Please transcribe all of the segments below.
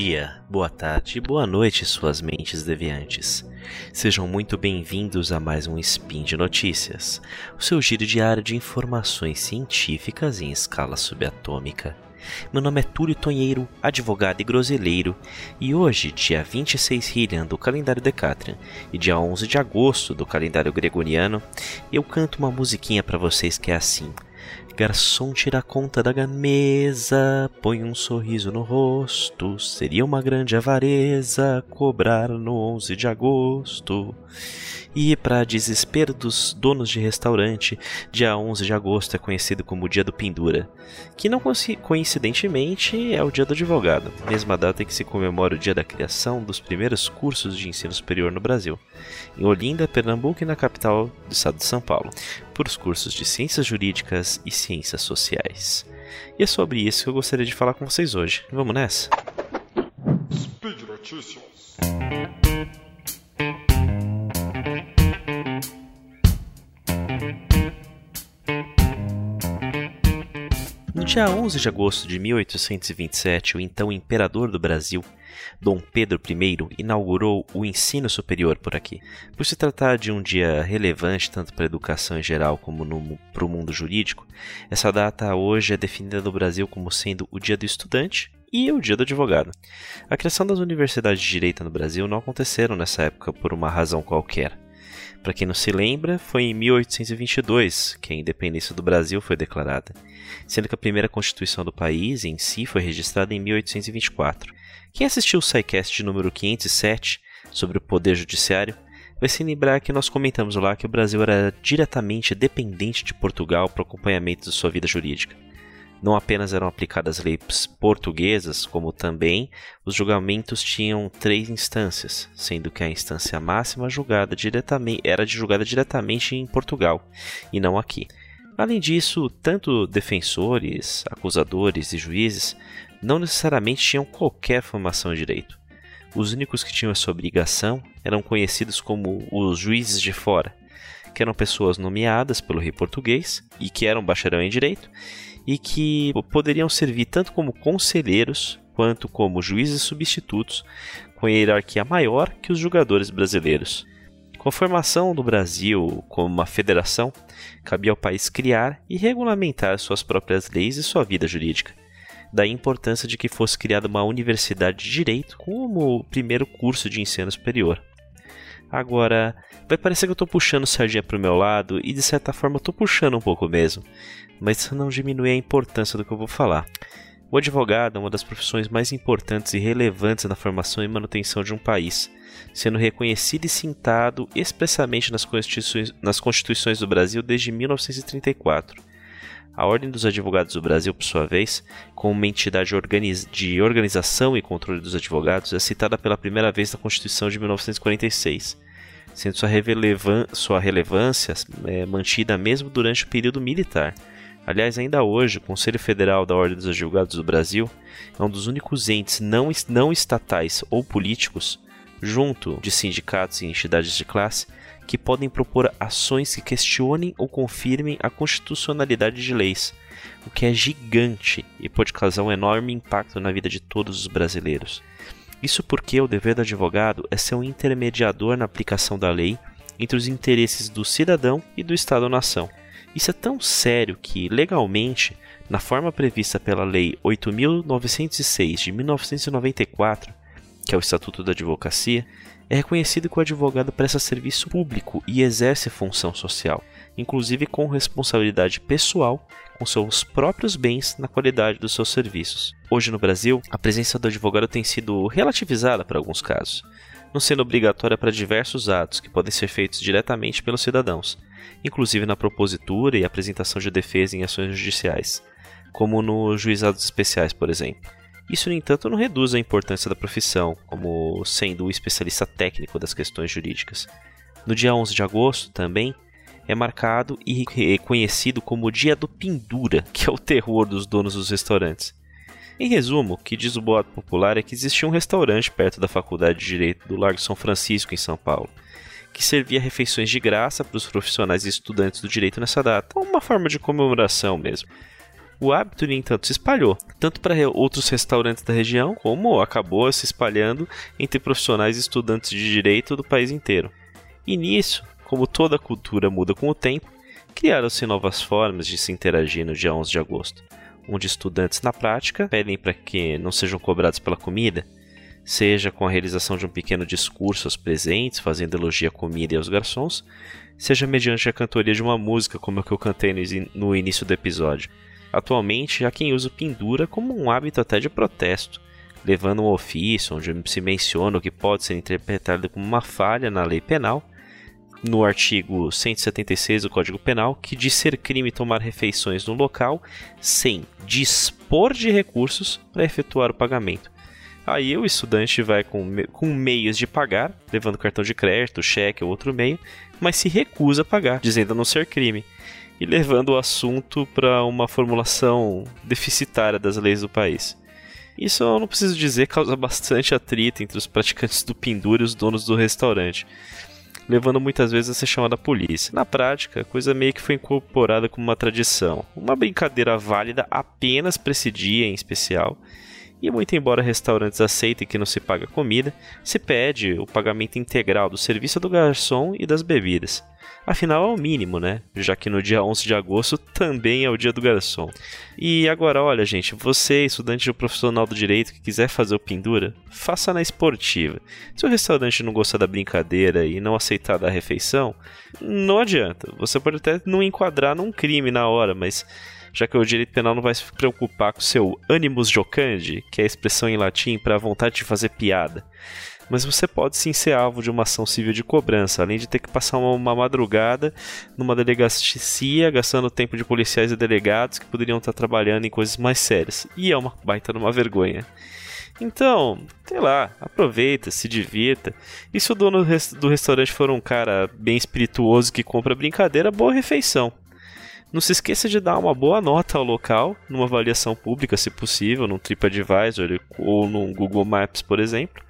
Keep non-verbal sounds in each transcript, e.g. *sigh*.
dia, boa tarde e boa noite, suas mentes deviantes. Sejam muito bem-vindos a mais um Spin de Notícias, o seu giro diário de informações científicas em escala subatômica. Meu nome é Túlio Tonheiro, advogado e groselheiro, e hoje, dia 26 Hillian do calendário Decatrian e dia 11 de agosto do calendário gregoriano, eu canto uma musiquinha para vocês que é assim. Garçom tira a conta da mesa, põe um sorriso no rosto. Seria uma grande avareza cobrar no 11 de agosto. E, para desespero dos donos de restaurante, dia 11 de agosto é conhecido como o Dia do Pendura, que não coincidentemente é o Dia do Advogado, mesma data em que se comemora o dia da criação dos primeiros cursos de ensino superior no Brasil, em Olinda, Pernambuco e na capital do estado de São Paulo, por os cursos de Ciências Jurídicas e Ciências Sociais. E é sobre isso que eu gostaria de falar com vocês hoje. Vamos nessa? Speed Notícias. dia 11 de agosto de 1827, o então imperador do Brasil, Dom Pedro I, inaugurou o ensino superior por aqui. Por se tratar de um dia relevante tanto para a educação em geral como para o mundo jurídico, essa data hoje é definida no Brasil como sendo o Dia do Estudante e o Dia do Advogado. A criação das universidades de direito no Brasil não aconteceram nessa época por uma razão qualquer. Para quem não se lembra, foi em 1822 que a independência do Brasil foi declarada, sendo que a primeira constituição do país em si foi registrada em 1824. Quem assistiu o SciCast de número 507 sobre o poder judiciário vai se lembrar que nós comentamos lá que o Brasil era diretamente dependente de Portugal para o acompanhamento de sua vida jurídica não apenas eram aplicadas leis portuguesas, como também os julgamentos tinham três instâncias, sendo que a instância máxima julgada diretamente era julgada diretamente em Portugal e não aqui. Além disso, tanto defensores, acusadores e juízes não necessariamente tinham qualquer formação em direito. Os únicos que tinham essa obrigação eram conhecidos como os juízes de fora, que eram pessoas nomeadas pelo rei português e que eram bacharel em direito e que poderiam servir tanto como conselheiros quanto como juízes substitutos, com hierarquia maior que os jogadores brasileiros. Com a formação do Brasil como uma federação, cabia ao país criar e regulamentar suas próprias leis e sua vida jurídica. Daí a importância de que fosse criada uma universidade de direito como o primeiro curso de ensino superior. Agora, vai parecer que eu estou puxando sardinha para o meu lado e de certa forma estou puxando um pouco mesmo, mas isso não diminui a importância do que eu vou falar. O advogado é uma das profissões mais importantes e relevantes na formação e manutenção de um país, sendo reconhecido e cintado expressamente nas constituições, nas constituições do Brasil desde 1934. A Ordem dos Advogados do Brasil, por sua vez, como uma entidade de organização e controle dos advogados, é citada pela primeira vez na Constituição de 1946, sendo sua, sua relevância é, mantida mesmo durante o período militar. Aliás, ainda hoje, o Conselho Federal da Ordem dos Advogados do Brasil é um dos únicos entes não, não estatais ou políticos, junto de sindicatos e entidades de classe, que podem propor ações que questionem ou confirmem a constitucionalidade de leis, o que é gigante e pode causar um enorme impacto na vida de todos os brasileiros. Isso porque o dever do advogado é ser um intermediador na aplicação da lei entre os interesses do cidadão e do Estado-nação. Isso é tão sério que, legalmente, na forma prevista pela Lei 8.906 de 1994, que é o Estatuto da Advocacia, é reconhecido que o advogado presta serviço público e exerce função social, inclusive com responsabilidade pessoal com seus próprios bens na qualidade dos seus serviços. Hoje no Brasil, a presença do advogado tem sido relativizada para alguns casos, não sendo obrigatória para diversos atos que podem ser feitos diretamente pelos cidadãos, inclusive na propositura e apresentação de defesa em ações judiciais, como nos juizados especiais, por exemplo. Isso, no entanto, não reduz a importância da profissão, como sendo o especialista técnico das questões jurídicas. No dia 11 de agosto, também, é marcado e reconhecido como o Dia do Pendura, que é o terror dos donos dos restaurantes. Em resumo, o que diz o boato popular é que existia um restaurante perto da Faculdade de Direito do Largo São Francisco, em São Paulo, que servia refeições de graça para os profissionais e estudantes do direito nessa data, uma forma de comemoração mesmo. O hábito, no entanto, se espalhou, tanto para outros restaurantes da região, como acabou se espalhando entre profissionais e estudantes de direito do país inteiro. E nisso, como toda cultura muda com o tempo, criaram-se novas formas de se interagir no dia 11 de agosto, onde estudantes na prática pedem para que não sejam cobrados pela comida, seja com a realização de um pequeno discurso aos presentes, fazendo elogio à comida e aos garçons, seja mediante a cantoria de uma música, como a que eu cantei no início do episódio. Atualmente, há quem usa o pendura como um hábito até de protesto, levando um ofício onde se menciona o que pode ser interpretado como uma falha na lei penal, no artigo 176 do Código Penal, que diz ser crime tomar refeições no local sem dispor de recursos para efetuar o pagamento. Aí o estudante vai com, com meios de pagar, levando cartão de crédito, cheque ou outro meio, mas se recusa a pagar, dizendo não ser crime, e levando o assunto para uma formulação deficitária das leis do país. Isso eu não preciso dizer causa bastante atrito entre os praticantes do pendura e os donos do restaurante, levando muitas vezes a ser chamada a polícia. Na prática, a coisa meio que foi incorporada como uma tradição, uma brincadeira válida apenas para esse dia em especial, e muito embora restaurantes aceitem que não se paga comida, se pede o pagamento integral do serviço do garçom e das bebidas. Afinal, é o mínimo, né? Já que no dia 11 de agosto também é o dia do garçom. E agora, olha, gente, você, estudante ou profissional do direito que quiser fazer o pendura, faça na esportiva. Se o restaurante não gostar da brincadeira e não aceitar da refeição, não adianta. Você pode até não enquadrar num crime na hora, mas já que o direito penal não vai se preocupar com seu animus jocandi, que é a expressão em latim para a vontade de fazer piada. Mas você pode sim ser alvo de uma ação civil de cobrança, além de ter que passar uma, uma madrugada numa delegacia, gastando tempo de policiais e delegados que poderiam estar trabalhando em coisas mais sérias. E é uma baita de uma vergonha. Então, sei lá, aproveita, se divirta. E se o dono do restaurante for um cara bem espirituoso que compra brincadeira, boa refeição. Não se esqueça de dar uma boa nota ao local, numa avaliação pública, se possível, num TripAdvisor ou num Google Maps, por exemplo,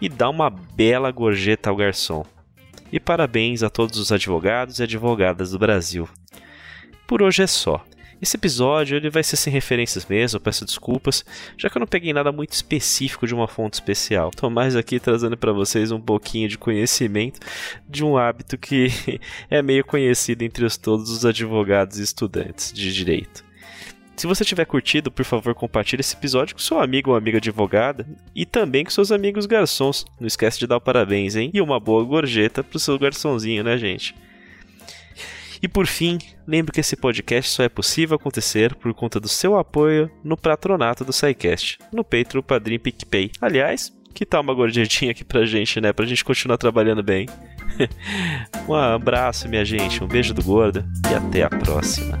e dá uma bela gorjeta ao garçom. E parabéns a todos os advogados e advogadas do Brasil. Por hoje é só. Esse episódio ele vai ser sem referências mesmo, peço desculpas, já que eu não peguei nada muito específico de uma fonte especial. Estou mais aqui trazendo para vocês um pouquinho de conhecimento de um hábito que *laughs* é meio conhecido entre os, todos os advogados e estudantes de direito. Se você tiver curtido, por favor, compartilhe esse episódio com seu amigo ou amiga advogada e também com seus amigos garçons. Não esquece de dar o parabéns, hein? E uma boa gorjeta pro seu garçonzinho, né, gente? E por fim, lembre que esse podcast só é possível acontecer por conta do seu apoio no patronato do SciCast, no Patreon, Padrim PicPay. Aliás, que tal uma gorjetinha aqui pra gente, né? Pra gente continuar trabalhando bem. *laughs* um abraço, minha gente, um beijo do gordo e até a próxima.